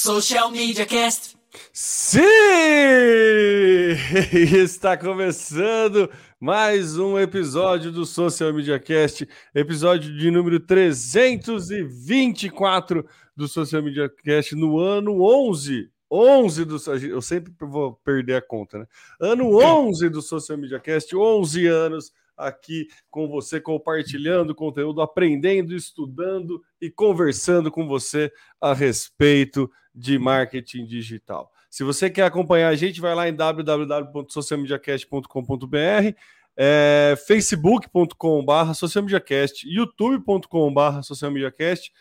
Social Media Cast. Sim! Está começando mais um episódio do Social Media Cast, episódio de número 324 do Social Media Cast no ano 11. 11 do eu sempre vou perder a conta, né? Ano 11 do Social Media Cast, 11 anos aqui com você, compartilhando conteúdo, aprendendo, estudando e conversando com você a respeito de marketing digital. Se você quer acompanhar a gente, vai lá em www.socialmediacast.com.br, é, facebook.com.br socialmediacast, youtube.com.br socialmediacast,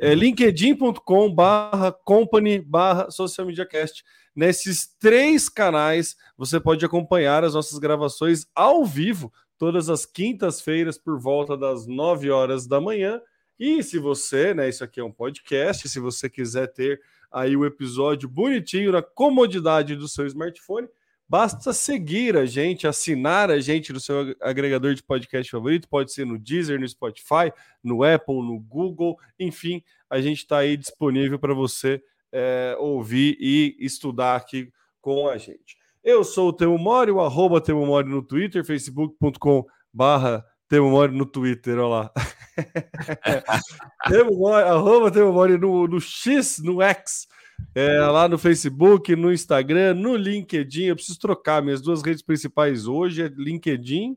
é, linkedin.com.br company.br socialmediacast. Nesses três canais, você pode acompanhar as nossas gravações ao vivo, todas as quintas-feiras, por volta das 9 horas da manhã. E se você, né, isso aqui é um podcast, se você quiser ter aí o episódio bonitinho na comodidade do seu smartphone. Basta seguir a gente, assinar a gente no seu agregador de podcast favorito, pode ser no Deezer, no Spotify, no Apple, no Google, enfim, a gente está aí disponível para você é, ouvir e estudar aqui com a gente. Eu sou o Temo Mori, o arroba Temo Mori no Twitter, facebook.com barra Temo Mori no Twitter, olha lá. Temo Mori, arroba Temo Mori no, no X, no X, é, lá no Facebook, no Instagram, no LinkedIn. Eu preciso trocar minhas duas redes principais hoje é LinkedIn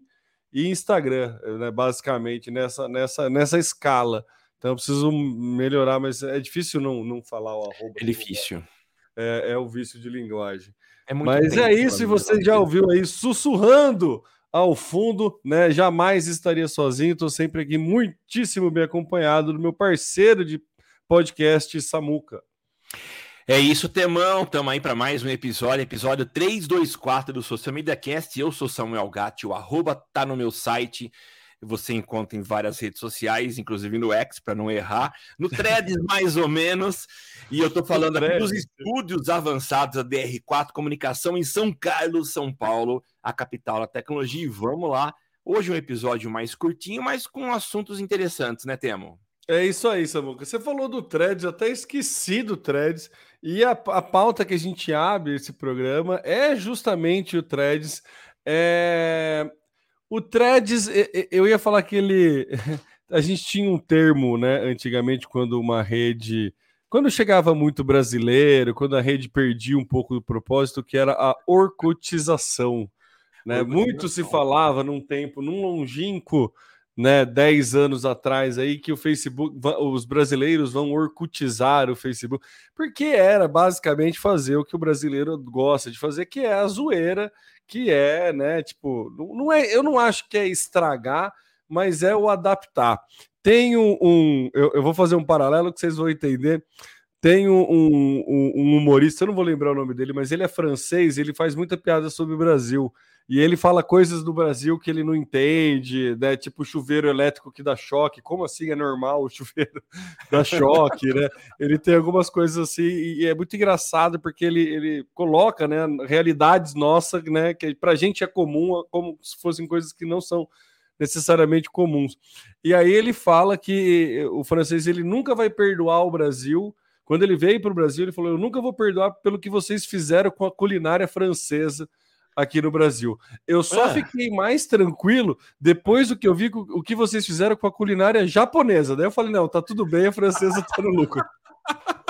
e Instagram, né, basicamente, nessa, nessa, nessa escala. Então eu preciso melhorar, mas é difícil não, não falar o arroba. É difícil. É, é o vício de linguagem. É mas é isso, e você já ouviu aí sussurrando ao fundo, né? Jamais estaria sozinho, estou sempre aqui muitíssimo bem acompanhado do meu parceiro de podcast, Samuca. É isso, Temão. Estamos aí para mais um episódio, episódio 324 do Social Media Cast. Eu sou Samuel Gatti, o arroba tá no meu site você encontra em várias redes sociais, inclusive no X, para não errar, no Threads mais ou menos, e eu estou falando aqui dos estúdios avançados da DR4 Comunicação em São Carlos, São Paulo, a capital da tecnologia, e vamos lá, hoje um episódio mais curtinho, mas com assuntos interessantes, né, Temo? É isso aí, Samuca. Você falou do Threads, eu até esqueci do Threads. E a, a pauta que a gente abre esse programa é justamente o Threads. É, o Threads, eu ia falar que ele. A gente tinha um termo, né, antigamente, quando uma rede. Quando chegava muito brasileiro, quando a rede perdia um pouco do propósito, que era a orcotização. Né? Muito se falava num tempo, num longínquo, né, 10 anos atrás aí, que o Facebook, os brasileiros vão orcutizar o Facebook, porque era basicamente fazer o que o brasileiro gosta de fazer, que é a zoeira que é, né? Tipo, não é, eu não acho que é estragar, mas é o adaptar. Um, um eu, eu, vou fazer um paralelo que vocês vão entender. Tem um, um, um, humorista, eu não vou lembrar o nome dele, mas ele é francês, ele faz muita piada sobre o Brasil. E ele fala coisas do Brasil que ele não entende, né? Tipo chuveiro elétrico que dá choque. Como assim é normal o chuveiro dar choque, né? Ele tem algumas coisas assim e é muito engraçado porque ele, ele coloca, né, realidades nossas, né, que pra gente é comum, como se fossem coisas que não são necessariamente comuns. E aí ele fala que o francês ele nunca vai perdoar o Brasil. Quando ele veio para o Brasil, ele falou: "Eu nunca vou perdoar pelo que vocês fizeram com a culinária francesa." Aqui no Brasil. Eu só é. fiquei mais tranquilo depois do que eu vi o que vocês fizeram com a culinária japonesa. Daí eu falei, não, tá tudo bem, a francesa tá no lucro.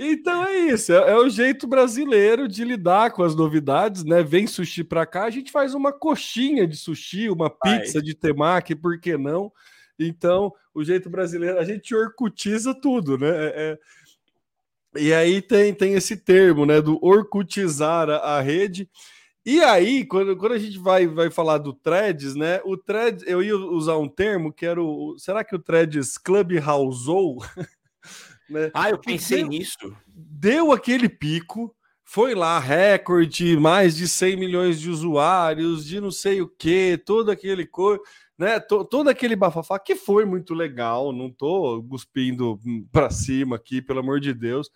Então é isso, é, é, o jeito brasileiro de lidar com as novidades, né? Vem sushi para cá, a gente faz uma coxinha de sushi, uma pizza de temaki, por que não? Então, o jeito brasileiro, a gente orcutiza tudo, né? É, é e aí tem, tem esse termo, né, do orcutizar a, a rede. E aí, quando, quando a gente vai, vai falar do Threads, né? O Threads, eu ia usar um termo que era o. Será que o Threads Clubhouseou? né? Ah, eu pensei deu, nisso. Deu aquele pico, foi lá, recorde, mais de 100 milhões de usuários, de não sei o que, todo aquele coisa né? Todo aquele bafafá que foi muito legal, não tô cuspindo para cima aqui, pelo amor de Deus,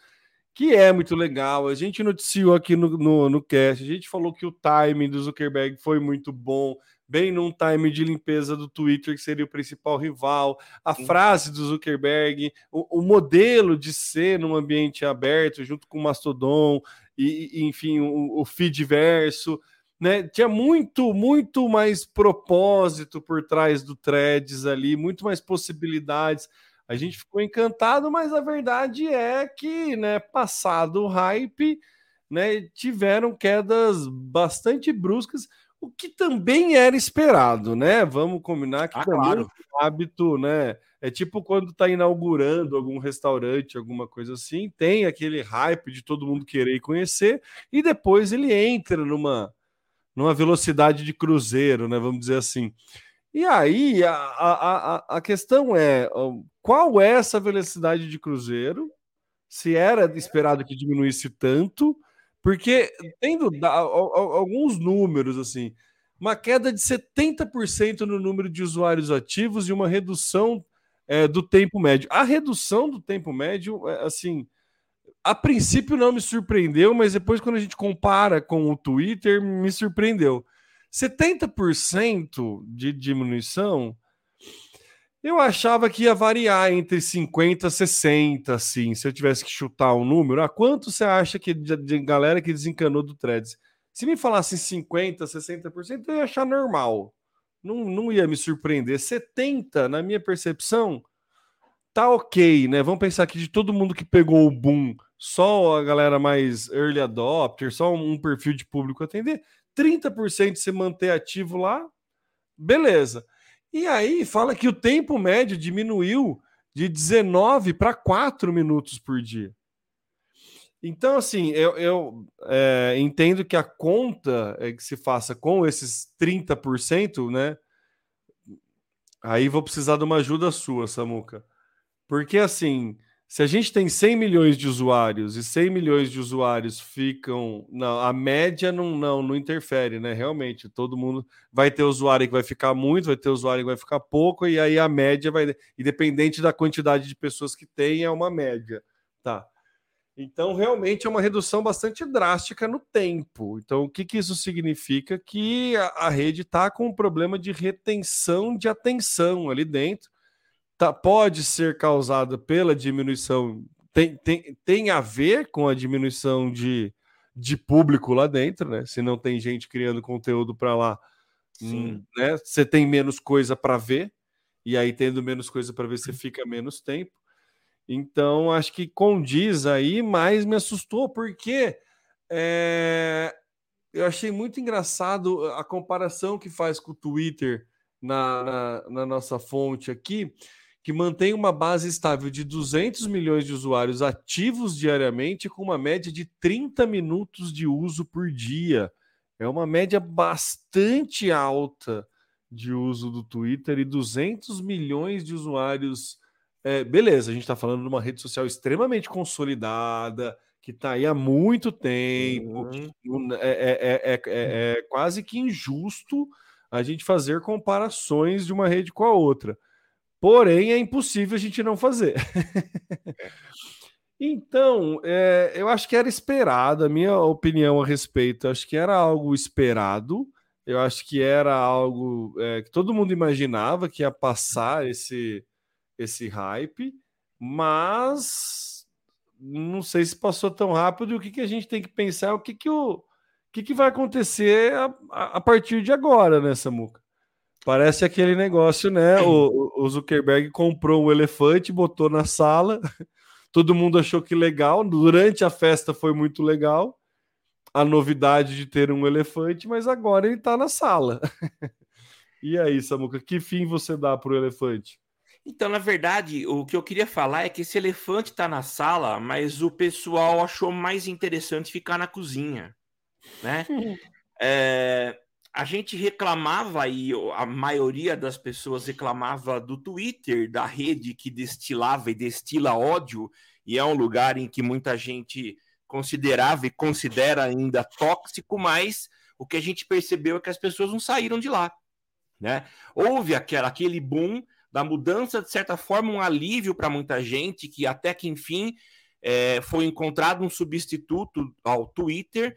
que é muito legal. A gente noticiou aqui no, no, no cast, a gente falou que o timing do Zuckerberg foi muito bom, bem num time de limpeza do Twitter, que seria o principal rival, a Sim. frase do Zuckerberg, o, o, modelo de ser num ambiente aberto, junto com o Mastodon, e, e enfim, o, o feed verso. Né? Tinha muito, muito mais propósito por trás do Threads ali, muito mais possibilidades. A gente ficou encantado, mas a verdade é que, né, passado o hype, né, tiveram quedas bastante bruscas, o que também era esperado, né? Vamos combinar que ah, também claro. é um hábito, né? É tipo quando está inaugurando algum restaurante, alguma coisa assim, tem aquele hype de todo mundo querer conhecer, e depois ele entra numa, numa velocidade de cruzeiro, né? Vamos dizer assim. E aí a, a, a, questão é qual é essa velocidade de cruzeiro? Se era esperado que diminuísse tanto, porque tendo alguns números assim, uma queda de 70% no número de usuários ativos e uma redução é, do tempo médio. A redução do tempo médio, é, assim, a princípio não me surpreendeu, mas depois, quando a gente compara com o Twitter, me surpreendeu. 70% de diminuição eu achava que ia variar entre 50 e 60, assim, se eu tivesse que chutar um número. Ah, quanto você acha que de, de galera que desencanou do Threads? Se me falasse 50, 60%, eu ia achar normal. Não, não ia me surpreender. 70, na minha percepção, tá ok, né? Vamos pensar que de todo mundo que pegou o boom, só a galera mais early adopter, só um perfil de público atender, 30% se manter ativo lá, beleza. E aí fala que o tempo médio diminuiu de 19 para 4 minutos por dia. Então, assim, eu, eu é, entendo que a conta é que se faça com esses 30%, né? Aí vou precisar de uma ajuda sua, Samuca. Porque, assim, se a gente tem 100 milhões de usuários e 100 milhões de usuários ficam. Não, a média não, não, não interfere, né? Realmente, todo mundo vai ter usuário que vai ficar muito, vai ter usuário que vai ficar pouco, e aí a média vai. Independente da quantidade de pessoas que tem, é uma média. Tá. Então, realmente é uma redução bastante drástica no tempo. Então, o que, que isso significa? Que a, a rede está com um problema de retenção de atenção ali dentro tá, pode ser causada pela diminuição, tem, tem, tem a ver com a diminuição de, de público lá dentro, né? Se não tem gente criando conteúdo para lá, hum, né? Você tem menos coisa para ver, e aí tendo menos coisa para ver, você fica menos tempo. Então, acho que condiz aí, mas me assustou, porque é, eu achei muito engraçado a comparação que faz com o Twitter na, na, na nossa fonte aqui, que mantém uma base estável de 200 milhões de usuários ativos diariamente, com uma média de 30 minutos de uso por dia. É uma média bastante alta de uso do Twitter e 200 milhões de usuários. É, beleza, a gente está falando de uma rede social extremamente consolidada, que está aí há muito tempo. Uhum. É, é, é, quase que injusto a gente fazer comparações de uma rede com a outra. Porém, é impossível a gente não fazer. então, é, eu acho que era esperado, a minha opinião a respeito, acho que era algo esperado. Eu acho que era algo é, que todo mundo imaginava que ia passar esse, esse hype, mas não sei se passou tão rápido. E o que, que a gente tem que pensar? O que, que, o, o que, que vai acontecer a, a partir de agora, né, Samuca? Parece aquele negócio, né? O, o Zuckerberg comprou um elefante, botou na sala, todo mundo achou que legal. Durante a festa foi muito legal a novidade de ter um elefante, mas agora ele está na sala. e aí, Samuca, que fim você dá para o elefante? Então, na verdade, o que eu queria falar é que esse elefante está na sala, mas o pessoal achou mais interessante ficar na cozinha, né? é, a gente reclamava e a maioria das pessoas reclamava do Twitter, da rede que destilava e destila ódio, e é um lugar em que muita gente considerava e considera ainda tóxico, mas o que a gente percebeu é que as pessoas não saíram de lá, né? Houve aquela, aquele boom da mudança, de certa forma, um alívio para muita gente, que até que enfim é, foi encontrado um substituto ao Twitter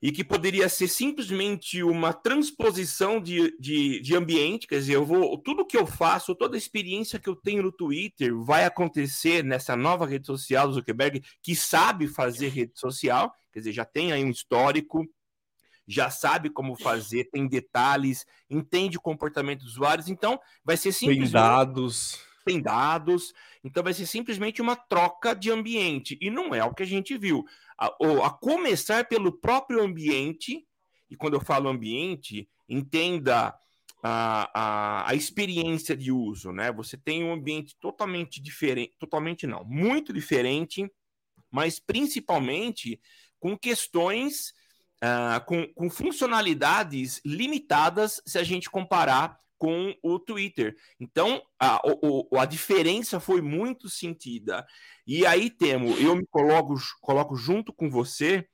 e que poderia ser simplesmente uma transposição de, de, de, ambiente, quer dizer, eu vou, tudo que eu faço, toda a experiência que eu tenho no Twitter vai acontecer nessa nova rede social do Zuckerberg, que sabe fazer rede social, quer dizer, já tem aí um histórico, já sabe como fazer, tem detalhes, entende o comportamento dos usuários, então vai ser simplesmente... Tem dados. Tem dados, então vai ser simplesmente uma troca de ambiente, e não é o que a gente viu a, a começar pelo próprio ambiente, e quando eu falo ambiente, entenda a, a, a, experiência de uso, né? Você tem um ambiente totalmente diferente, totalmente não, muito diferente, mas principalmente com questões, uh, com, com funcionalidades limitadas se a gente comparar com o Twitter. Então, a, a, a diferença foi muito sentida. E aí, Temo, eu me coloco, coloco junto com você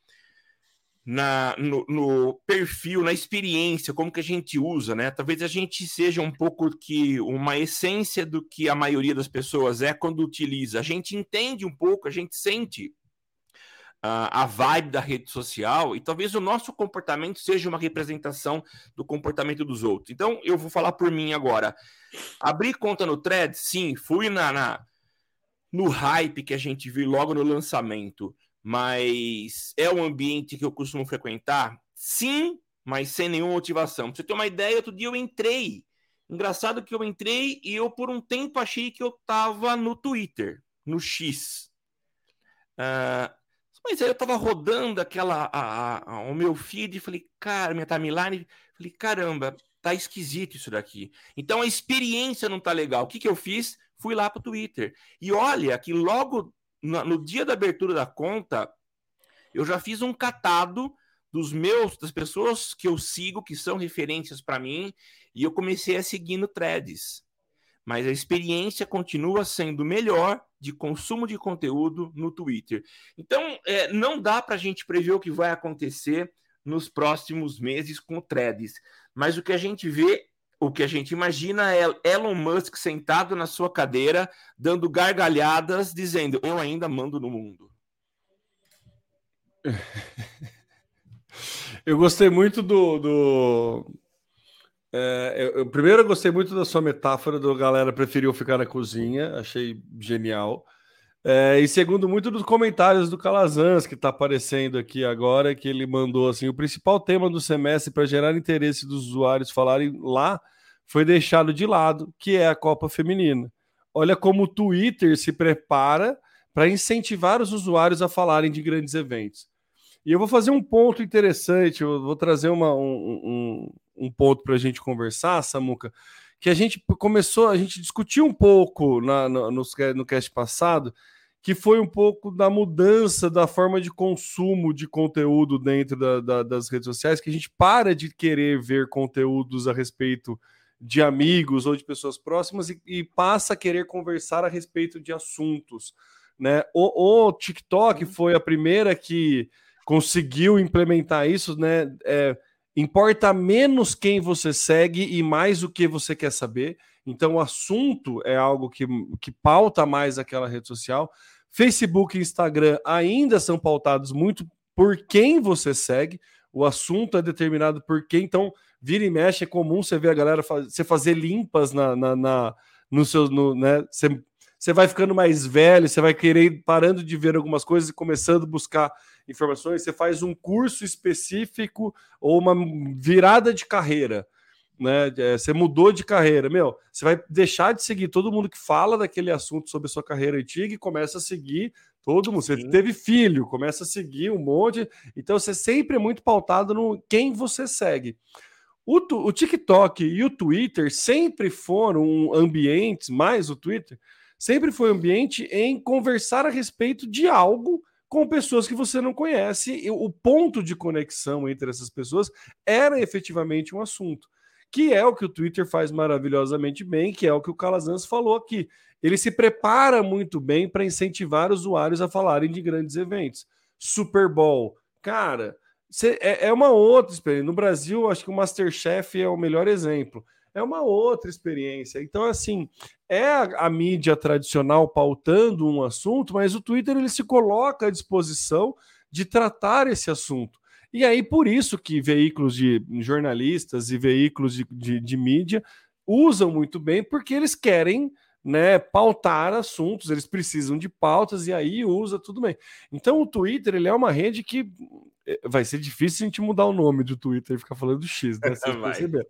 na, no, no, perfil, na experiência, como que a gente usa, né? Talvez a gente seja um pouco que uma essência do que a maioria das pessoas é quando utiliza. A gente entende um pouco, a gente sente a vibe da rede social e talvez o nosso comportamento seja uma representação do comportamento dos outros. Então, eu vou falar por mim agora. Abrir conta no Thread, sim, fui na, na no hype que a gente viu logo no lançamento, mas é um ambiente que eu costumo frequentar? Sim, mas sem nenhuma motivação. Pra você ter uma ideia, outro dia eu entrei. Engraçado que eu entrei e eu por um tempo achei que eu tava no Twitter, no X. Uh, mas aí eu tava rodando aquela a, a, o meu feed e falei, cara, minha timeline, falei, caramba, tá esquisito isso daqui. Então a experiência não tá legal. O que que eu fiz? Fui lá pro Twitter. E olha que logo no, no dia da abertura da conta, eu já fiz um catado dos meus, das pessoas que eu sigo, que são referências para mim, e eu comecei a seguir no Threads mas a experiência continua sendo melhor de consumo de conteúdo no Twitter. Então, é, não dá para a gente prever o que vai acontecer nos próximos meses com o Threads, mas o que a gente vê, o que a gente imagina é Elon Musk sentado na sua cadeira, dando gargalhadas, dizendo: Eu ainda mando no mundo. Eu gostei muito do, do é, eu, eu, primeiro, eu gostei muito da sua metáfora do galera preferiu ficar na cozinha, achei genial. É, e segundo, muito dos comentários do Calazans que está aparecendo aqui agora, que ele mandou assim: o principal tema do semestre para gerar interesse dos usuários falarem lá foi deixado de lado, que é a Copa Feminina. Olha como o Twitter se prepara para incentivar os usuários a falarem de grandes eventos. E eu vou fazer um ponto interessante, eu vou trazer uma, um, um, um ponto para a gente conversar, Samuca, que a gente começou, a gente discutiu um pouco na, no, no, no cast passado, que foi um pouco da mudança da forma de consumo de conteúdo dentro da, da, das redes sociais, que a gente para de querer ver conteúdos a respeito de amigos ou de pessoas próximas e, e passa a querer conversar a respeito de assuntos. Né? O, o TikTok uhum. foi a primeira que conseguiu implementar isso, né? É, importa menos quem você segue e mais o que você quer saber. Então, o assunto é algo que, que pauta mais aquela rede social. Facebook e Instagram ainda são pautados muito por quem você segue. O assunto é determinado por quem. Então, vira e mexe, é comum você ver a galera você fazer limpas na, na, na no seu. No, né, você, você vai ficando mais velho, você vai querer parando de ver algumas coisas e começando a buscar informações, você faz um curso específico ou uma virada de carreira, né? É, você mudou de carreira, meu, você vai deixar de seguir todo mundo que fala daquele assunto sobre a sua carreira antiga e começa a seguir todo mundo. Você Sim. teve filho, começa a seguir um monte. Então você sempre é muito pautado no quem você segue. O, o TikTok e o Twitter sempre foram ambientes, mais o Twitter, sempre foi um ambiente em conversar a respeito de algo com pessoas que você não conhece. O ponto de conexão entre essas pessoas era efetivamente um assunto, que é o que o Twitter faz maravilhosamente bem, que é o que o Calazans falou aqui. Ele se prepara muito bem para incentivar usuários a falarem de grandes eventos. Super Bowl, cara, é, é uma outra experiência. No Brasil, acho que o Masterchef é o melhor exemplo é uma outra experiência. Então, assim, é a, a, mídia tradicional pautando um assunto, mas o Twitter ele se coloca à disposição de tratar esse assunto. E aí, por isso que veículos de jornalistas e veículos de, de, de mídia usam muito bem, porque eles querem né, pautar assuntos, eles precisam de pautas e aí usa tudo bem. Então o Twitter ele é uma rede que eh, vai ser difícil a gente mudar o nome do Twitter e ficar falando do X, né? Vocês perceberam.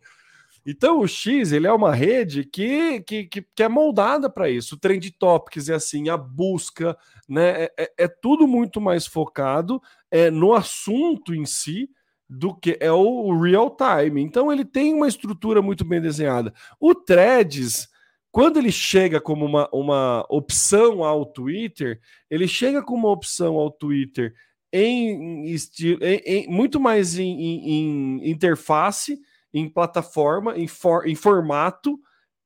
Então o X ele é uma rede que, que, que, que é moldada para isso. O Trend Topics é assim, a busca, né? É, é, é tudo muito mais focado é, no assunto em si do que é o real time. Então ele tem uma estrutura muito bem desenhada. O Threads quando ele chega como uma, uma opção ao Twitter, ele chega como uma opção ao Twitter em, estilo, em, em muito mais em, em, interface, em plataforma, em, for, em formato,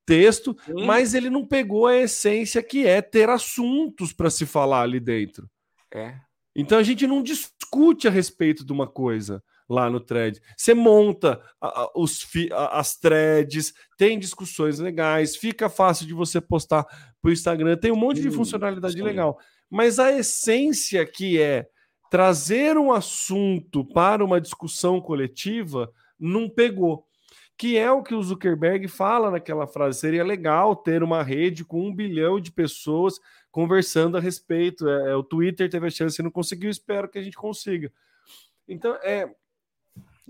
texto, Sim. mas ele não pegou a essência que é ter assuntos para se falar ali dentro. É. Então a gente não discute a respeito de uma coisa lá no thread. Você monta a, a, os a, as threads, tem discussões legais, fica fácil de você postar para o Instagram, tem um monte de funcionalidade sim. legal. Mas a essência que é trazer um assunto para uma discussão coletiva não pegou. Que é o que o Zuckerberg fala naquela frase. Seria legal ter uma rede com um bilhão de pessoas conversando a respeito. É, é o Twitter teve a chance e não conseguiu, espero que a gente consiga. Então, é,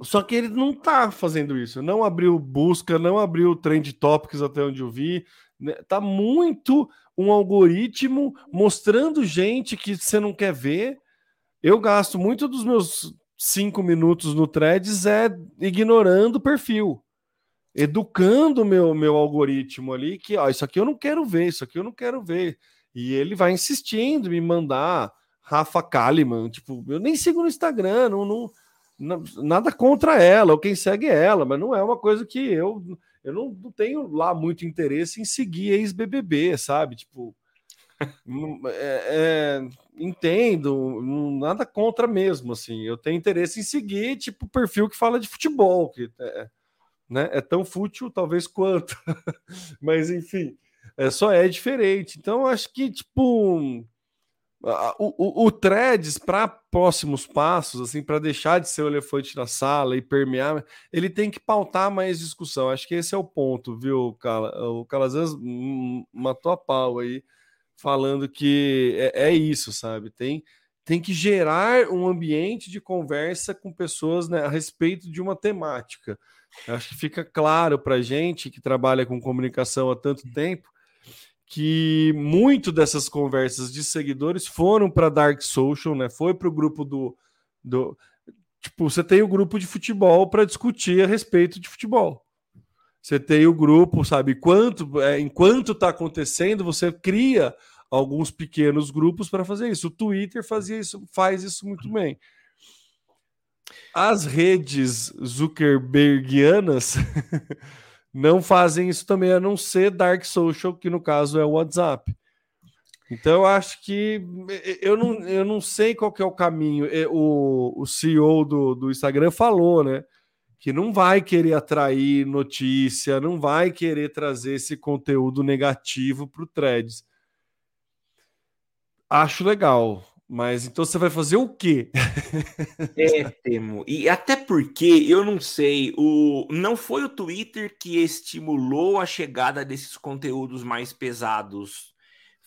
só que ele não tá fazendo isso. Não abriu busca, não abriu trend topics até onde eu vi. Né? Tá muito um algoritmo mostrando gente que você não quer ver. Eu gasto muito dos meus cinco minutos no threads é ignorando o perfil, educando o meu, meu algoritmo ali que ó, isso aqui eu não quero ver, isso aqui eu não quero ver. E ele vai insistindo me mandar Rafa Kalimann, tipo, eu nem sigo no Instagram, não, não nada contra ela, ou quem segue ela, mas não é uma coisa que eu eu não, não tenho lá muito interesse em seguir ex-BBB, sabe? Tipo, é, é, entendo, nada contra mesmo, assim. Eu tenho interesse em seguir, tipo, perfil que fala de futebol, que é, né, é tão fútil talvez quanto, mas enfim, é, só é diferente. Então, acho que, tipo o, o, o Threads, para próximos passos, assim, para deixar de ser o elefante na sala e permear, ele tem que pautar mais discussão. Acho que esse é o ponto, viu, Cala? O Calazans matou a pau aí, falando que é, é isso, sabe? Tem, tem que gerar um ambiente de conversa com pessoas né, a respeito de uma temática. Acho que fica claro para gente que trabalha com comunicação há tanto tempo que muito dessas conversas de seguidores foram para Dark Social, né? Foi para o grupo do, do. Tipo, você tem o grupo de futebol para discutir a respeito de futebol. Você tem o grupo, sabe? Quanto, é, enquanto está acontecendo, você cria alguns pequenos grupos para fazer isso. O Twitter fazia isso, faz isso muito bem. As redes Zuckerbergianas não fazem isso também, a não ser Dark Social, que no caso é o WhatsApp. Então eu acho que eu não, eu não sei qual que é o caminho. O, o CEO do, do Instagram falou, né? Que não vai querer atrair notícia, não vai querer trazer esse conteúdo negativo para o Threads. Acho legal. Mas então você vai fazer o quê? é, Temo. E até porque eu não sei, o não foi o Twitter que estimulou a chegada desses conteúdos mais pesados.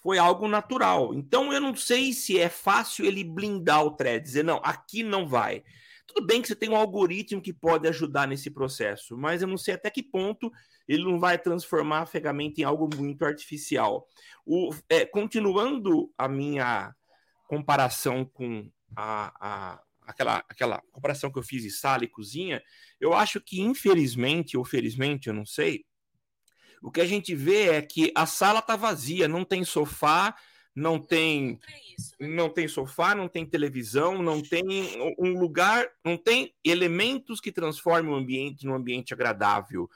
Foi algo natural. Então eu não sei se é fácil ele blindar o thread, dizer não, aqui não vai. Tudo bem que você tem um algoritmo que pode ajudar nesse processo, mas eu não sei até que ponto ele não vai transformar a ferramenta em algo muito artificial. O, é, continuando a minha comparação com a, a, aquela, aquela comparação que eu fiz de sala e cozinha, eu acho que, infelizmente ou felizmente, eu não sei, o que a gente vê é que a sala está vazia, não tem sofá, não tem né? não tem sofá, não tem televisão, não tem um lugar, não tem elementos que transformem o ambiente num ambiente agradável.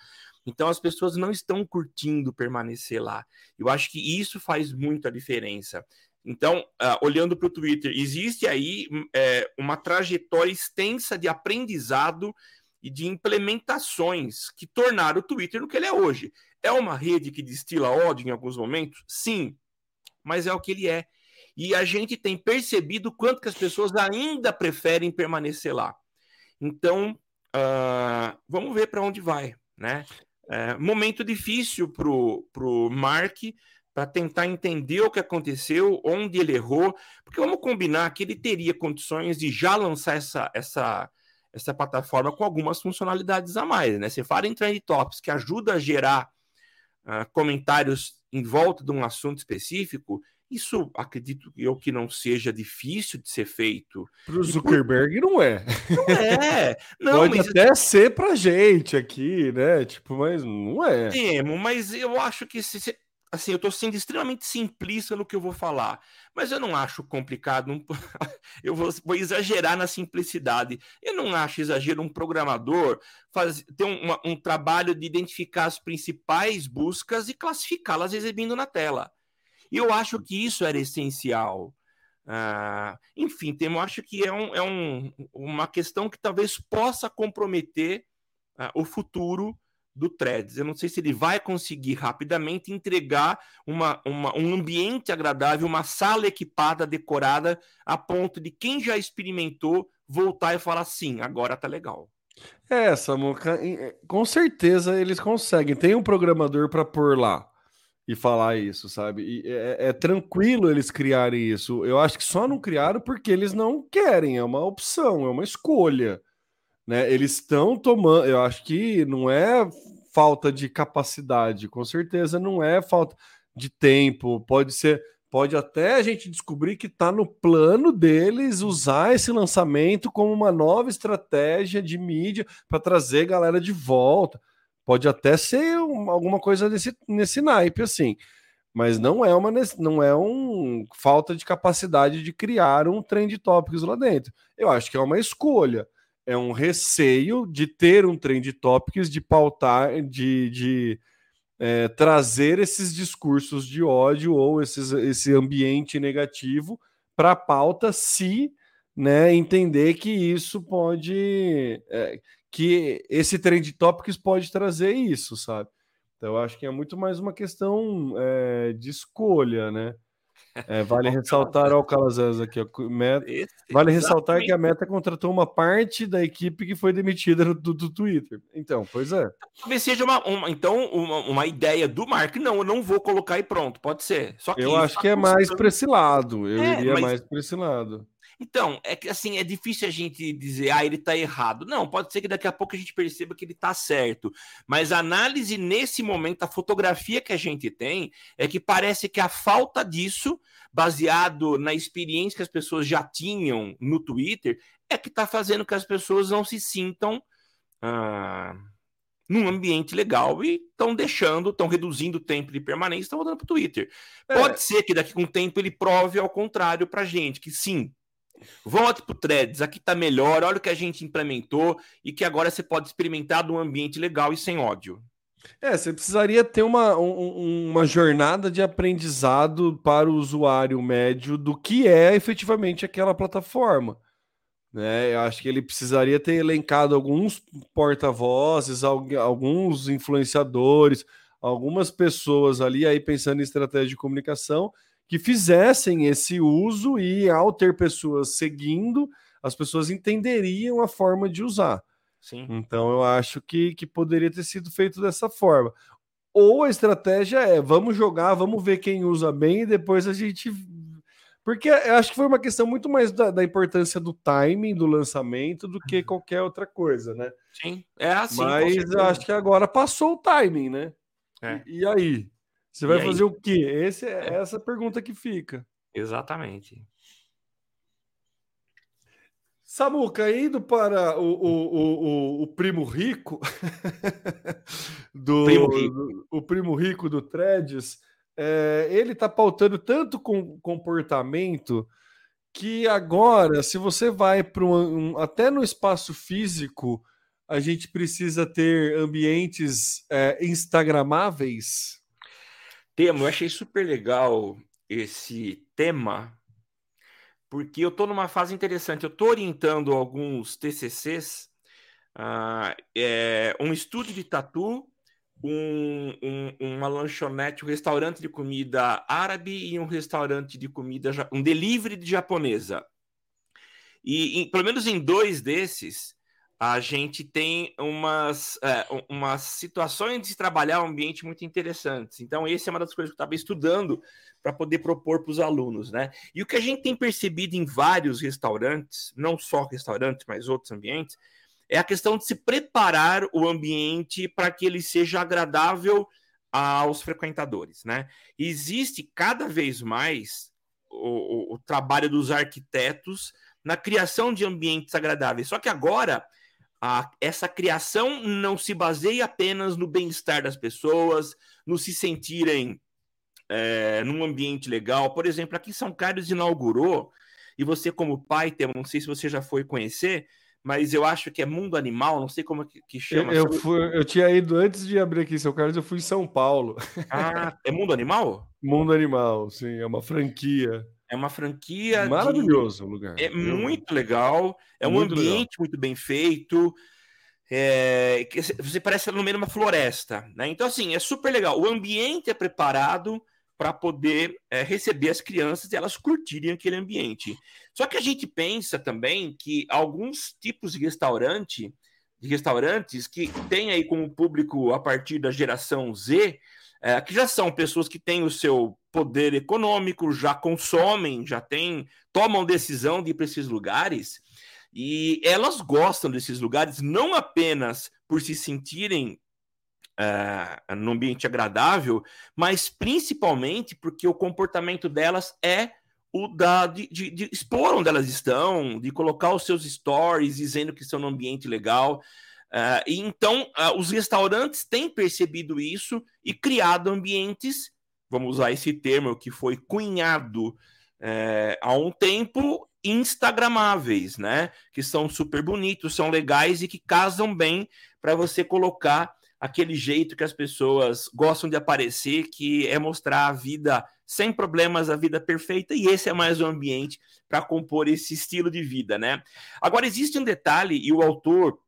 Então as pessoas não estão curtindo permanecer lá. Eu acho que isso faz muita diferença. Então, uh, olhando para o Twitter, existe aí é, uma trajetória extensa de aprendizado e de implementações que tornaram o Twitter o que ele é hoje. É uma rede que destila ódio em alguns momentos? Sim, mas é o que ele é. E a gente tem percebido quanto que as pessoas ainda preferem permanecer lá. Então, uh, vamos ver para onde vai, né? É, momento difícil para o Mark para tentar entender o que aconteceu, onde ele errou, porque vamos combinar que ele teria condições de já lançar essa, essa, essa plataforma com algumas funcionalidades a mais, né? Você fala em Trend Tops, que ajuda a gerar uh, comentários em volta de um assunto específico, isso acredito eu que não seja difícil de ser feito. Para o Zuckerberg por... não é. Não é. Não, Pode mas... até ser para gente aqui, né? Tipo, mas não é. Temo, mas eu acho que se, assim, eu estou sendo extremamente simplista no que eu vou falar, mas eu não acho complicado. Um... eu vou, vou, exagerar na simplicidade. Eu não acho exagero um programador faz, ter um, uma, um trabalho de identificar as principais buscas e classificá-las exibindo na tela. E eu acho que isso era essencial. Uh, enfim, eu acho que é, um, é um, uma questão que talvez possa comprometer uh, o futuro do Threads. Eu não sei se ele vai conseguir rapidamente entregar uma, uma, um ambiente agradável, uma sala equipada, decorada, a ponto de quem já experimentou voltar e falar sim, agora tá legal. É, Samuca, eh, com certeza eles conseguem. Tem um programador para pôr lá e falar isso, sabe? E é, é, tranquilo eles criarem isso. Eu acho que só não criaram porque eles não querem, é uma opção, é uma escolha. Né? Eles estão tomando, eu acho que não é falta de capacidade, com certeza não é falta de tempo, pode ser, pode até a gente descobrir que está no plano deles usar esse lançamento como uma nova estratégia de mídia para trazer galera de volta. Pode até ser uma, alguma coisa desse, nesse naipe assim, mas não é uma não é um falta de capacidade de criar um trend tópicos lá dentro. Eu acho que é uma escolha é um receio de ter um trend topics, de pautar, de, de é, trazer esses discursos de ódio ou esses, esse ambiente negativo para a pauta, se né, entender que isso pode. É, que esse trend topics pode trazer isso, sabe? Então, eu acho que é muito mais uma questão é, de escolha, né? É, vale ressaltar o Calazans aqui. Ó, meta, Esse, vale exatamente. ressaltar que a Meta contratou uma parte da equipe que foi demitida do, do Twitter. Então, pois é. Talvez seja uma, uma então uma, uma, ideia do Mark. Não, eu não vou colocar aí pronto. Pode ser. Só que eu acho tá que é mais para esse lado. Eu é, iria mas... mais para esse lado. Então, é que assim, é difícil a gente dizer, ah, ele tá errado. Não, pode ser que daqui a pouco a gente perceba que ele tá certo. Mas a análise nesse momento, a fotografia que a gente tem, é que parece que a falta disso, baseado na experiência que as pessoas já tinham no Twitter, é que tá fazendo que as pessoas não se sintam. Ah, num ambiente legal e estão deixando, estão reduzindo o tempo de permanência, estão voltando para o Twitter. É. Pode ser que daqui a um tempo ele prove ao contrário para gente, que sim, Volte para o Threads, aqui está melhor, olha o que a gente implementou e que agora você pode experimentar num ambiente legal e sem ódio. É, você precisaria ter uma, um, uma jornada de aprendizado para o usuário médio do que é efetivamente aquela plataforma. Né? Eu acho que ele precisaria ter elencado alguns porta-vozes, alguns influenciadores, algumas pessoas ali aí pensando em estratégia de comunicação que fizessem esse uso e, ao ter pessoas seguindo, as pessoas entenderiam a forma de usar. Sim. Então, eu acho que, que poderia ter sido feito dessa forma. Ou a estratégia é: vamos jogar, vamos ver quem usa bem e depois a gente. Porque eu acho que foi uma questão muito mais da, da importância do timing do lançamento do que uhum. qualquer outra coisa, né? Sim, é assim. Mas acho que agora passou o timing, né? É. E, e aí? Você vai fazer o quê? Esse é, é essa pergunta que fica. Exatamente. Samuca, indo para o, o, o, o primo rico do primo rico. o primo rico do Threads, é, ele está pautando tanto com comportamento que agora, se você vai para um, um, até no espaço físico, a gente precisa ter ambientes é, instagramáveis tema, eu achei super legal esse tema, porque eu estou numa fase interessante. Eu estou orientando alguns TCCs, uh, ah, é, um estúdio de tatu, um, um, uma lanchonete, um restaurante de comida árabe e um restaurante de comida, um delivery de japonesa. E em, pelo menos em dois desses, a gente tem umas, é, umas situações de trabalhar um ambiente muito interessantes. Então, essa é uma das coisas que eu estava estudando para poder propor para os alunos, né? E o que a gente tem percebido em vários restaurantes, não só restaurantes, mas outros ambientes, é a questão de se preparar o ambiente para que ele seja agradável aos frequentadores, né? Existe cada vez mais o, o, o trabalho dos arquitetos na criação de ambientes agradáveis. Só que agora a, essa criação não se baseia apenas no bem-estar das pessoas, no se sentirem é, num ambiente legal. Por exemplo, aqui São Carlos inaugurou, e você, como pai, tem, não sei se você já foi conhecer, mas eu acho que é Mundo Animal, não sei como é que, que chama. Eu, fui, eu tinha ido antes de abrir aqui em São Carlos, eu fui em São Paulo. Ah, é Mundo Animal? Mundo Animal, sim, é uma franquia. É uma franquia. Maravilhoso o lugar. É muito legal. É muito um ambiente legal. muito bem feito. É... Você parece no meio de uma floresta. Né? Então, assim, é super legal. O ambiente é preparado para poder é, receber as crianças e elas curtirem aquele ambiente. Só que a gente pensa também que alguns tipos de restaurante, de restaurantes que têm aí como público a partir da geração Z, é, que já são pessoas que têm o seu poder econômico, já consomem, já têm, tomam decisão de ir para esses lugares, e elas gostam desses lugares não apenas por se sentirem uh, num ambiente agradável, mas principalmente porque o comportamento delas é o da, de, de, de, expor onde elas estão, de colocar os seus stories dizendo que estão num ambiente legal. Uh, e então, uh, os restaurantes têm percebido isso e criado ambientes, vamos usar esse termo que foi cunhado uh, há um tempo, instagramáveis, né? Que são super bonitos, são legais e que casam bem para você colocar aquele jeito que as pessoas gostam de aparecer, que é mostrar a vida sem problemas, a vida perfeita, e esse é mais um ambiente para compor esse estilo de vida, né? Agora, existe um detalhe, e o autor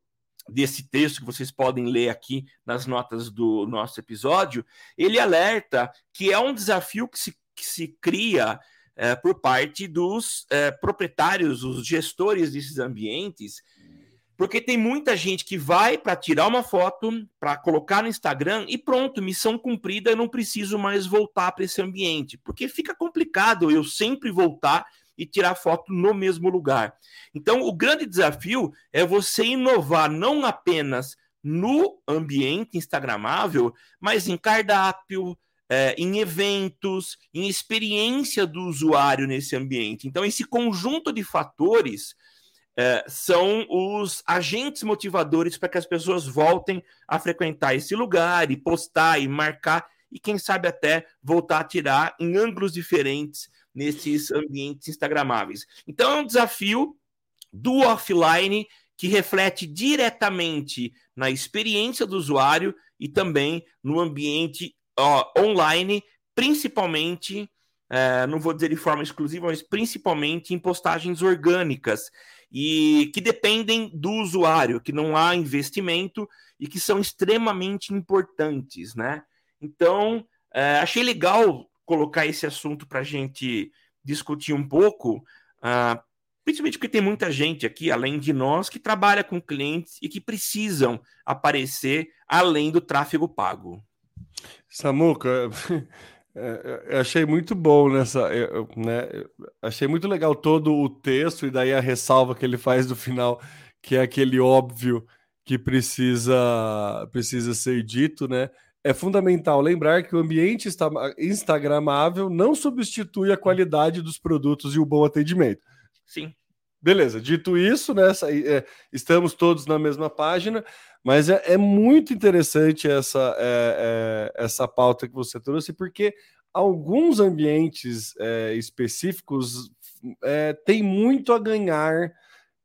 desse texto que vocês podem ler aqui nas notas do nosso episódio, ele alerta que é um desafio que se, que se cria é, por parte dos é, proprietários, os gestores desses ambientes, porque tem muita gente que vai para tirar uma foto, para colocar no Instagram e pronto, missão cumprida, eu não preciso mais voltar para esse ambiente, porque fica complicado eu sempre voltar e tirar foto no mesmo lugar. Então, o grande desafio é você inovar não apenas no ambiente instagramável, mas em cardápio, é, em eventos, em experiência do usuário nesse ambiente. Então, esse conjunto de fatores é, são os agentes motivadores para que as pessoas voltem a frequentar esse lugar e postar e marcar e quem sabe até voltar a tirar em ângulos diferentes nesses ambientes instagramáveis. Então é um desafio do offline que reflete diretamente na experiência do usuário e também no ambiente online, principalmente, é, não vou dizer de forma exclusiva, mas principalmente em postagens orgânicas e que dependem do usuário, que não há investimento e que são extremamente importantes, né? Então, é, achei legal colocar esse assunto para a gente discutir um pouco, uh, principalmente porque tem muita gente aqui, além de nós, que trabalha com clientes e que precisam aparecer além do tráfego pago. Samuca, é, eu achei muito bom nessa, né? Achei muito legal todo o texto e daí a ressalva que ele faz no final, que é aquele óbvio que precisa precisa ser dito, né? É fundamental lembrar que o ambiente instagramável não substitui a qualidade dos produtos e o bom atendimento. Sim. Beleza, dito isso, né, é, estamos todos na mesma página, mas é, é muito interessante essa, é, é essa pauta que você trouxe, porque alguns ambientes é, específicos é, têm muito a ganhar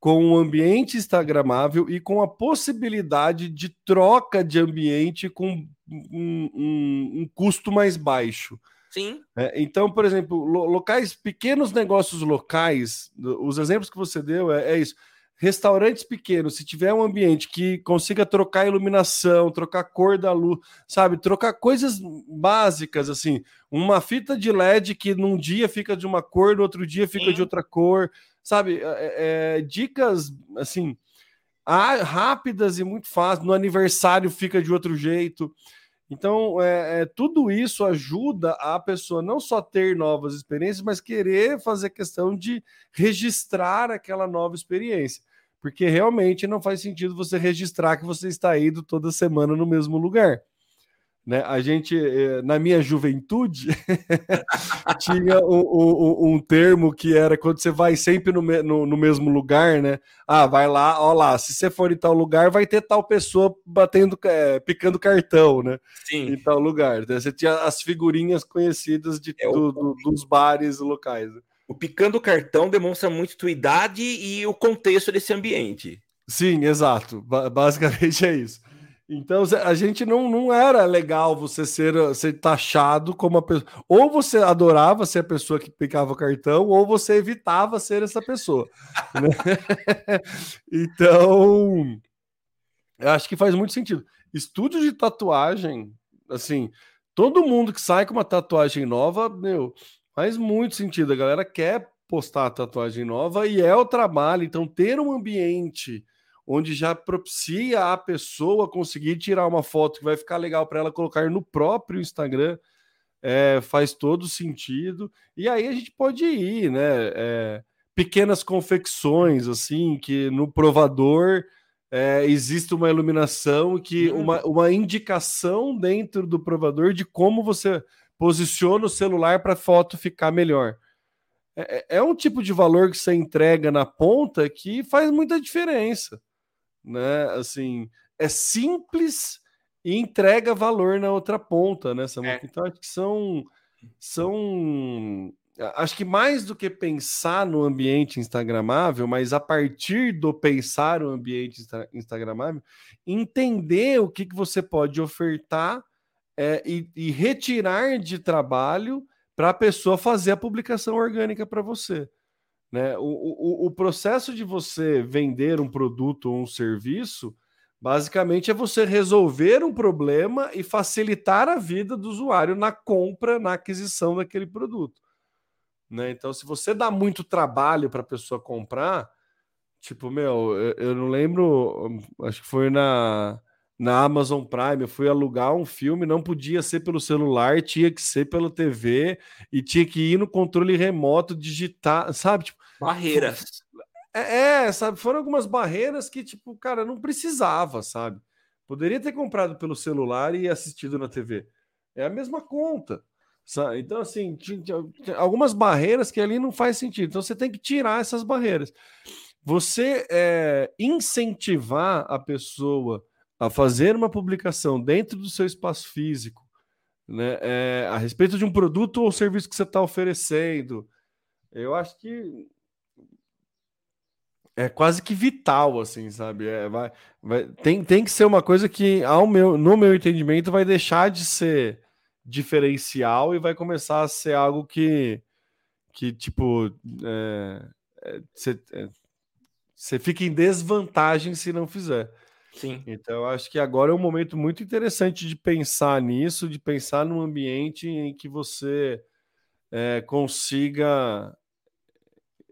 com um ambiente instagramável e com a possibilidade de troca de ambiente com um, um, um custo mais baixo. Sim. É, então, por exemplo, lo, locais, pequenos negócios locais, os exemplos que você deu é, é, isso. Restaurantes pequenos, se tiver um ambiente que consiga trocar iluminação, trocar cor da luz, sabe, trocar coisas básicas assim, uma fita de LED que num dia fica de uma cor, no outro dia fica Sim. de outra cor, sabe? É, é, dicas assim. rápidas e muito fáceis. No aniversário fica de outro jeito. Então, é, é, tudo isso ajuda a pessoa não só ter novas experiências, mas querer fazer questão de registrar aquela nova experiência. Porque realmente não faz sentido você registrar que você está indo toda semana no mesmo lugar. Né? A gente, eh, na minha juventude, tinha um, um, um, termo que era quando você vai sempre no, no, no, mesmo lugar, né? Ah, vai lá, ó lá, se você for em tal lugar, vai ter tal pessoa batendo, é, picando cartão, né? Sim. Em tal lugar. Então, você tinha as figurinhas conhecidas de, é do, do, dos bares locais. Né? O picando cartão demonstra muito tua idade e o contexto desse ambiente. Sim, exato. Ba basicamente é isso. Então a gente não, não era legal você ser, ser taxado como a pessoa. Ou você adorava ser a pessoa que picava cartão, ou você evitava ser essa pessoa. né? então, eu acho que faz muito sentido. Estúdio de tatuagem, assim, todo mundo que sai com uma tatuagem nova, meu, faz muito sentido. A galera quer postar a tatuagem nova e é o trabalho. Então, ter um ambiente onde já propicia a pessoa conseguir tirar uma foto que vai ficar legal para ela colocar no próprio Instagram. É, faz todo sentido. E aí a gente pode ir, né? É, pequenas confecções, assim, que no provador é, existe uma iluminação, que uhum. uma, uma indicação dentro do provador de como você posiciona o celular para a foto ficar melhor. É, é, é um tipo de valor que você entrega na ponta que faz muita diferença né? Assim, é simples e entrega valor na outra ponta, né? É. Então, acho que são, são. Acho que mais do que pensar no ambiente Instagramável, mas a partir do pensar o ambiente Instagramável, entender o que, que você pode ofertar é, e, e retirar de trabalho para a pessoa fazer a publicação orgânica para você. Né? O, o, o processo de você vender um produto ou um serviço, basicamente é você resolver um problema e facilitar a vida do usuário na compra, na aquisição daquele produto. Né? Então, se você dá muito trabalho para a pessoa comprar, tipo, meu, eu, eu, não lembro, acho que foi na, na Amazon Prime, eu fui alugar um filme, não podia ser pelo celular, tinha que ser pela TV e tinha que ir no controle remoto, digitar, sabe? Tipo, Barreiras. É, é, sabe? Foram algumas barreiras que, tipo, cara, não precisava, sabe? Poderia ter comprado pelo celular e assistido na TV. É a mesma conta. Sabe? Então, assim, algumas barreiras que ali não faz sentido. Então, você tem que tirar essas barreiras. Você é, incentivar a pessoa a fazer uma publicação dentro do seu espaço físico, né, é, a respeito de um produto ou serviço que você está oferecendo, eu acho que é quase que vital, assim, sabe? É, vai, vai, tem, tem que ser uma coisa que, ao meu, no meu entendimento, vai deixar de ser diferencial e vai começar a ser algo que, que tipo, você é, é, fica em desvantagem se não fizer. Sim. Então, acho que agora é um momento muito interessante de pensar nisso, de pensar num ambiente em que você é, consiga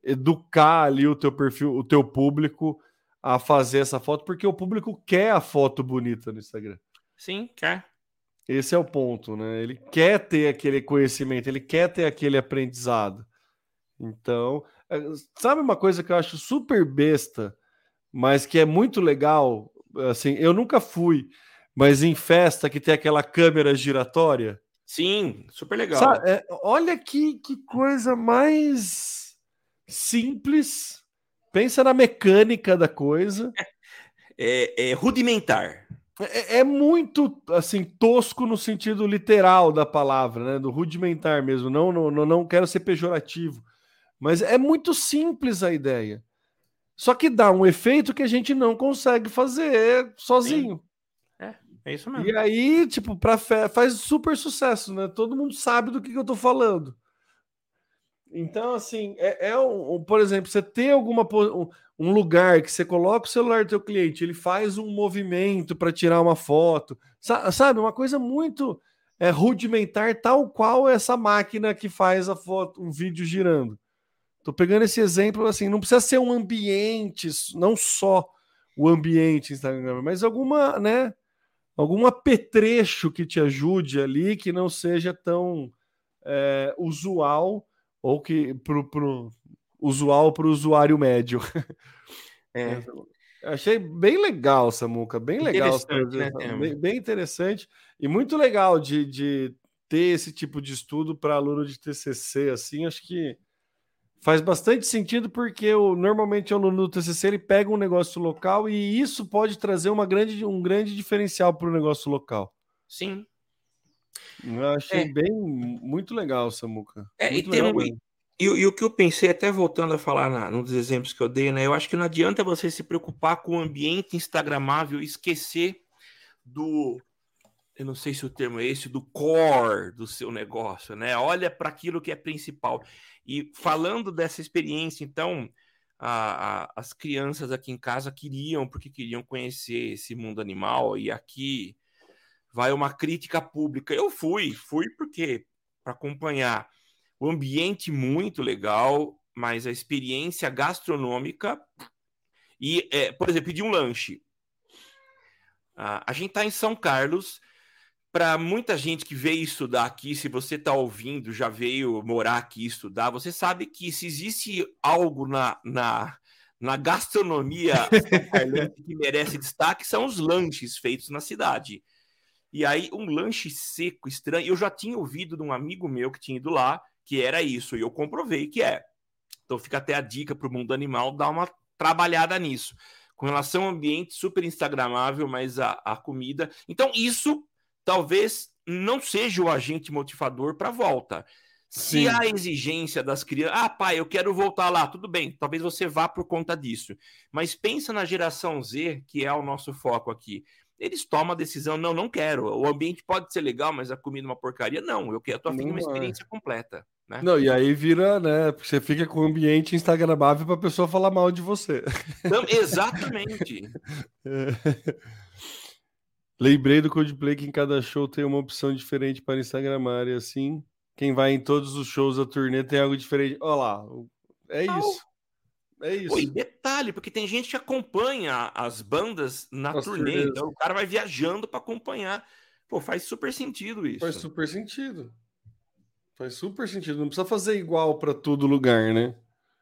educar ali o teu perfil, o teu público a fazer essa foto, porque o público quer a foto bonita no Instagram. Sim, quer. Esse é o ponto, né? Ele quer ter aquele conhecimento, ele quer ter aquele aprendizado. Então, é, sabe uma coisa que eu acho super besta, mas que é muito legal? Assim, eu nunca fui, mas em festa que tem aquela câmera giratória. Sim, super legal. Sabe, é, olha que, que coisa mais simples, pensa na mecânica da coisa. É, é rudimentar. É, é, muito assim tosco no sentido literal da palavra, né? Do rudimentar mesmo. Não, não, não quero ser pejorativo, mas é muito simples a ideia. Só que dá um efeito que a gente não consegue fazer sozinho. É, é isso mesmo. E aí, tipo, para faz super sucesso, né? Todo mundo sabe do que, que eu tô falando. Então, assim, é, é um, um, por exemplo, você tem alguma um, lugar que você coloca o celular do seu cliente, ele faz um movimento para tirar uma foto, sabe? Uma coisa muito é, rudimentar, tal qual essa máquina que faz a foto, um vídeo girando. Tô pegando esse exemplo assim, não precisa ser um ambiente, não só o ambiente Instagram, mas alguma, né? Algum apetrecho que te ajude ali, que não seja tão é, usual ou que pro, pro usual para o usuário médio. É. Achei bem legal, Samuca, bem legal. Né, bem, bem, interessante e muito legal de, de ter esse tipo de estudo para aluno de TCC, assim, acho que faz bastante sentido porque o, normalmente o aluno do TCC ele pega um negócio local e isso pode trazer uma grande, um grande diferencial para o negócio local. Sim. Eu achei é. bem, muito legal, Samuca. É, e, tem um, e, e, o que eu pensei, até voltando a falar na, num dos exemplos que eu dei, né? Eu acho que não adianta você se preocupar com o ambiente instagramável e esquecer do eu não sei se o termo é esse, do core do seu negócio, né? Olha para aquilo que é principal. E falando dessa experiência, então, a, a, as crianças aqui em casa queriam, porque queriam conhecer esse mundo animal, e aqui vai uma crítica pública. Eu fui, fui porque para acompanhar o ambiente muito legal, mas a experiência gastronômica e, é, por exemplo, pedir um lanche. Ah, a gente está em São Carlos, para muita gente que veio estudar aqui, se você está ouvindo, já veio morar aqui estudar, você sabe que se existe algo na, na, na gastronomia que merece destaque, são os lanches feitos na cidade. E aí, um lanche seco, estranho. Eu já tinha ouvido de um amigo meu que tinha ido lá que era isso, e eu comprovei que é. Então fica até a dica para o mundo animal dar uma trabalhada nisso. Com relação ao ambiente, super instagramável, mas a, a comida. Então, isso talvez não seja o agente motivador para a volta. Se a exigência das crianças, ah, pai, eu quero voltar lá, tudo bem, talvez você vá por conta disso. Mas pensa na geração Z, que é o nosso foco aqui. Eles tomam a decisão, não, não quero. O ambiente pode ser legal, mas a comida é uma porcaria. Não, eu quero, tô afim de uma é. experiência completa. Né? Não, e aí vira, né? Você fica com o ambiente instagramável para a pessoa falar mal de você. Não, exatamente. é. Lembrei do Codeplay que em cada show tem uma opção diferente para Instagramar e assim, quem vai em todos os shows da turnê tem algo diferente. Olha lá, é isso. É isso. Oi, detalhe, porque tem gente que acompanha as bandas na as turnê, turnês. então o cara vai viajando para acompanhar. Pô, faz super sentido isso. Faz super sentido. Faz super sentido. Não precisa fazer igual para todo lugar, né?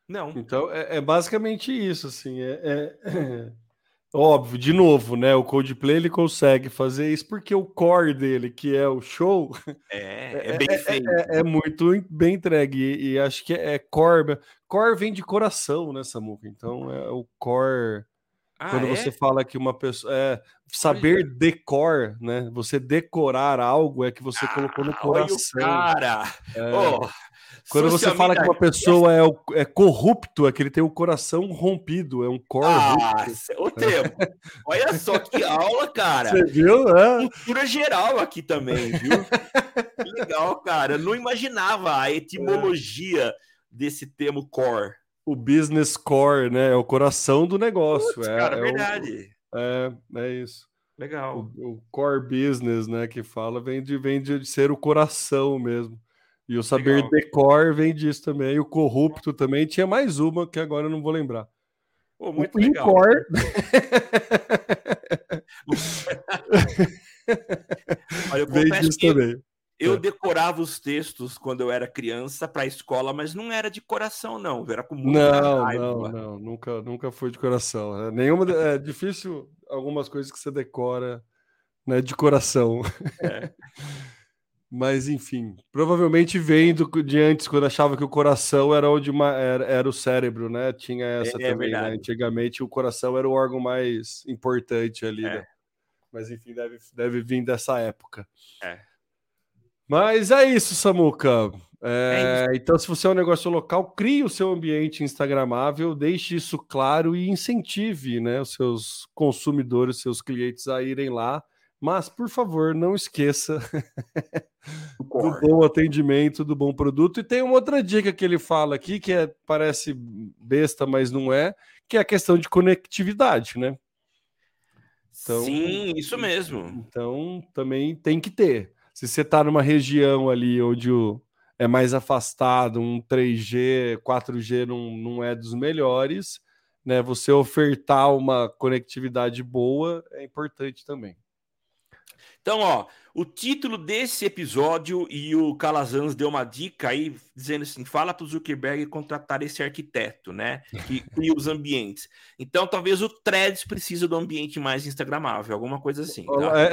Não. Então é, é basicamente isso, assim. é... é... Óbvio, de novo, né? O Coldplay ele consegue fazer isso porque o core dele, que é o show, é, é bem é, feito. É, é, muito bem entregue. E, e, acho que é core. Core vem de coração, né, Samuca? Então é o core. Ah, quando você fala que uma pessoa. É, saber decor, né? Você decorar algo é que você ah, colocou no coração. cara! Oh. Quando você fala que uma pessoa é, é corrupto, é que ele tem o coração rompido, é um corpo. Ah, o termo. Olha só que aula, cara. Você viu? É. Cultura geral aqui também, viu? que legal, cara. Eu não imaginava a etimologia é. desse termo core. O business core, né? É o coração do negócio. Putz, é, cara, é verdade. O, é, é isso. Legal. O, o, core business, né, que fala, vem de, vem de ser o coração mesmo. E o saber Legal. decor vem disso também. E o corrupto também. Tinha mais uma que agora eu não vou lembrar. Pô, muito o legal. Incor... Olha, eu vem disso também. Eu é. decorava os textos quando eu era criança para a escola, mas não era de coração, não. Era com muita não, raiva. Não, não, nunca, nunca foi de coração. É, nenhuma, é difícil algumas coisas que você decora né, de coração. É. Mas enfim, provavelmente vem do, de antes, quando achava que o coração era onde uma, era, era, o cérebro, né? Tinha essa é, é também, é né? Antigamente o coração era o órgão mais importante ali, é. né? Mas enfim, deve, deve vir dessa época. É. Mas é isso, Samuca. É, é então, se você é um negócio local, crie o seu ambiente instagramável, deixe isso claro e incentive né, os seus consumidores, seus clientes a irem lá mas, por favor, não esqueça do bom atendimento, do bom produto. E tem uma outra dica que ele fala aqui, que é, parece besta, mas não é, que é a questão de conectividade, né? Então, Sim, isso mesmo. Então, também tem que ter. Se você está numa região ali onde o, é mais afastado, um 3G, 4G não, não é dos melhores, né, você ofertar uma conectividade boa é importante também. Então, ó, o título desse episódio e o Calazans deu uma dica aí, dizendo assim: fala para o Zuckerberg contratar esse arquiteto, né? Que cria os ambientes. Então, talvez o Threads precise do ambiente mais instagramável, alguma coisa assim. Tá? É...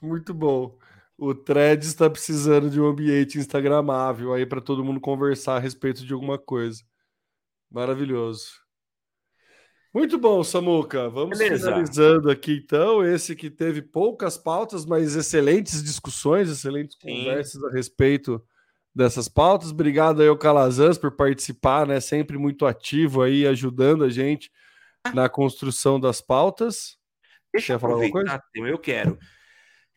Muito bom. O Threads está precisando de um ambiente instagramável aí para todo mundo conversar a respeito de alguma coisa. Maravilhoso. Muito bom, Samuca. Vamos Beleza. finalizando aqui então. Esse que teve poucas pautas, mas excelentes discussões, excelentes Sim. conversas a respeito dessas pautas. Obrigado aí ao Calazans por participar, né? Sempre muito ativo aí, ajudando a gente na construção das pautas. Deixa eu falar alguma coisa? Eu quero.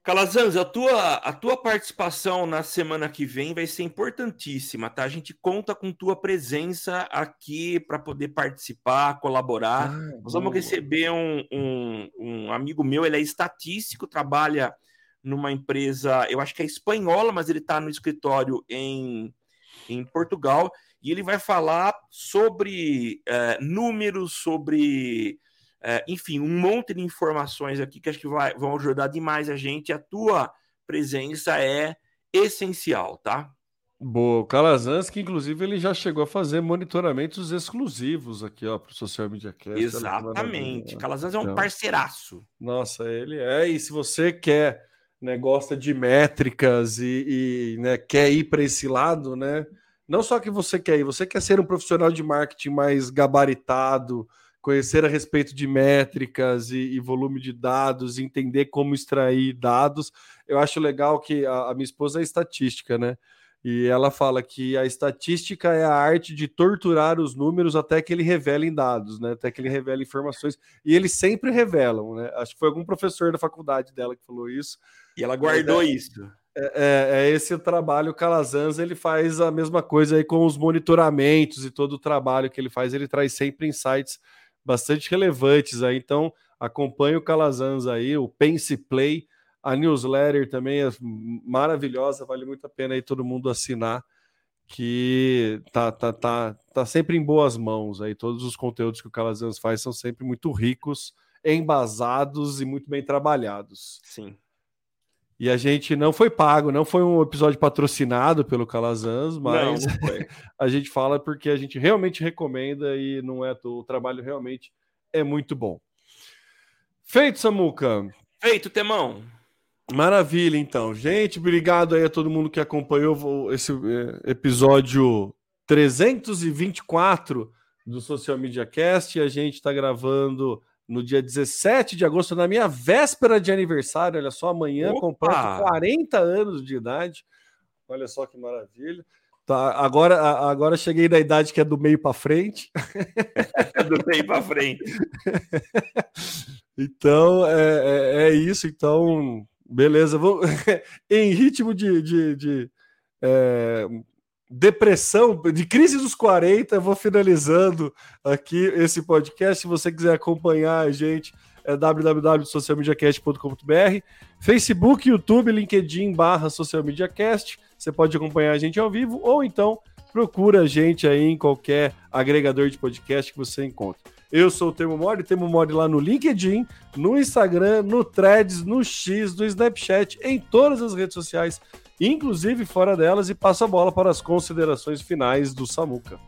Calazans, a tua, a tua participação na semana que vem vai ser importantíssima, tá? A gente conta com tua presença aqui para poder participar, colaborar. Ah, Nós vamos receber um, um, um, amigo meu, ele é estatístico, trabalha numa empresa, eu acho que é espanhola, mas ele está no escritório em, em Portugal, e ele vai falar sobre é, números, sobre é, enfim, um monte de informações aqui que acho que vai, vão ajudar demais a gente. A tua presença é essencial, tá? Boa, o Calazans, que inclusive ele já chegou a fazer monitoramentos exclusivos aqui, ó, para o Social Media Cast. Exatamente. Calazans é um então, parceiraço. Nossa, ele é. E se você quer, né, gosta de métricas e, e né, quer ir para esse lado, né? Não só que você quer ir, você quer ser um profissional de marketing mais gabaritado, conhecer a respeito de métricas e, e, volume de dados, entender como extrair dados. Eu acho legal que a, a, minha esposa é estatística, né? E ela fala que a estatística é a arte de torturar os números até que ele revelem dados, né? Até que ele revele informações. E eles sempre revelam, né? Acho que foi algum professor da faculdade dela que falou isso. E ela guardou é, isso. É, é, é, esse o trabalho, o Calazans, ele faz a mesma coisa aí com os monitoramentos e todo o trabalho que ele faz, ele traz sempre insights bastante relevantes aí. Então, acompanhe o Calazans aí, o Pense Play, a newsletter também é maravilhosa, vale muito a pena aí todo mundo assinar, que tá, tá, tá, tá sempre em boas mãos aí. Todos os conteúdos que o Calazans faz são sempre muito ricos, embasados e muito bem trabalhados. Sim. E a gente não foi pago, não foi um episódio patrocinado pelo Calazans, mas não, a gente fala porque a gente realmente recomenda e não é o trabalho realmente é muito bom. Feito, Samuca. Feito, Temão. Maravilha, então. Gente, obrigado aí a todo mundo que acompanhou esse é, episódio 324 do Social Media Cast. A gente está gravando no dia 17 de agosto, na minha véspera de aniversário. Olha só, amanhã completo 40 anos de idade. Olha só que maravilha. Tá, agora, agora cheguei na idade que é do meio para frente. do meio para frente. então, é, é, é, isso. Então, beleza. Vou... em ritmo de, de, de é, depressão, de crise dos 40, eu vou finalizando aqui esse podcast. Se você quiser acompanhar a gente, é www.socialmediacast.com.br, Facebook, YouTube, LinkedIn barra socialmediacast. Você pode acompanhar a gente ao vivo ou então procura a gente aí em qualquer agregador de podcast que você encontre. Eu sou o Temo Mori, Temo Mori lá no LinkedIn, no Instagram, no Threads, no X, no Snapchat, em todas as redes sociais inclusive fora delas, e passa a bola para as considerações finais do Samuca.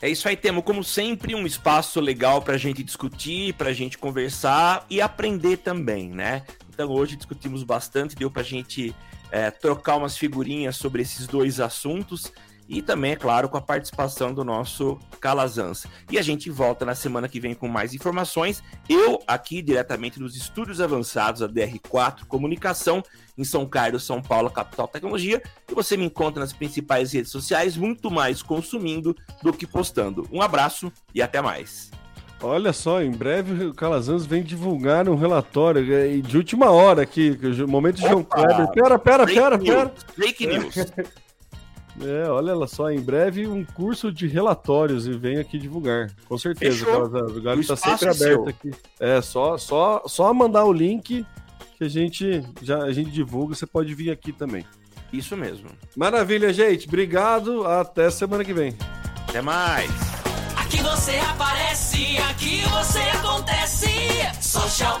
É isso aí, temos como sempre um espaço legal para a gente discutir, para a gente conversar e aprender também, né? Então hoje discutimos bastante, deu para a gente é, trocar umas figurinhas sobre esses dois assuntos e também, é claro, com a participação do nosso Calazans. E a gente volta na semana que vem com mais informações. Eu, aqui diretamente nos estúdios avançados da DR4 Comunicação, em São Carlos, São Paulo, capital tecnologia. E você me encontra nas principais redes sociais, muito mais consumindo do que postando. Um abraço e até mais. Olha só, em breve o Calazans vem divulgar um relatório é, de última hora aqui, momento de João Kleber. Pera, pera, pera, pera. Fake news. É, olha só, em breve um curso de relatórios e vem aqui divulgar. Com certeza. O Gabi está sempre é aberto aqui. É, só, só, só mandar o link que a gente já a gente divulga, você pode vir aqui também. Isso mesmo. Maravilha, gente. Obrigado. Até semana que vem. Até mais. Aqui você aqui você acontece. Social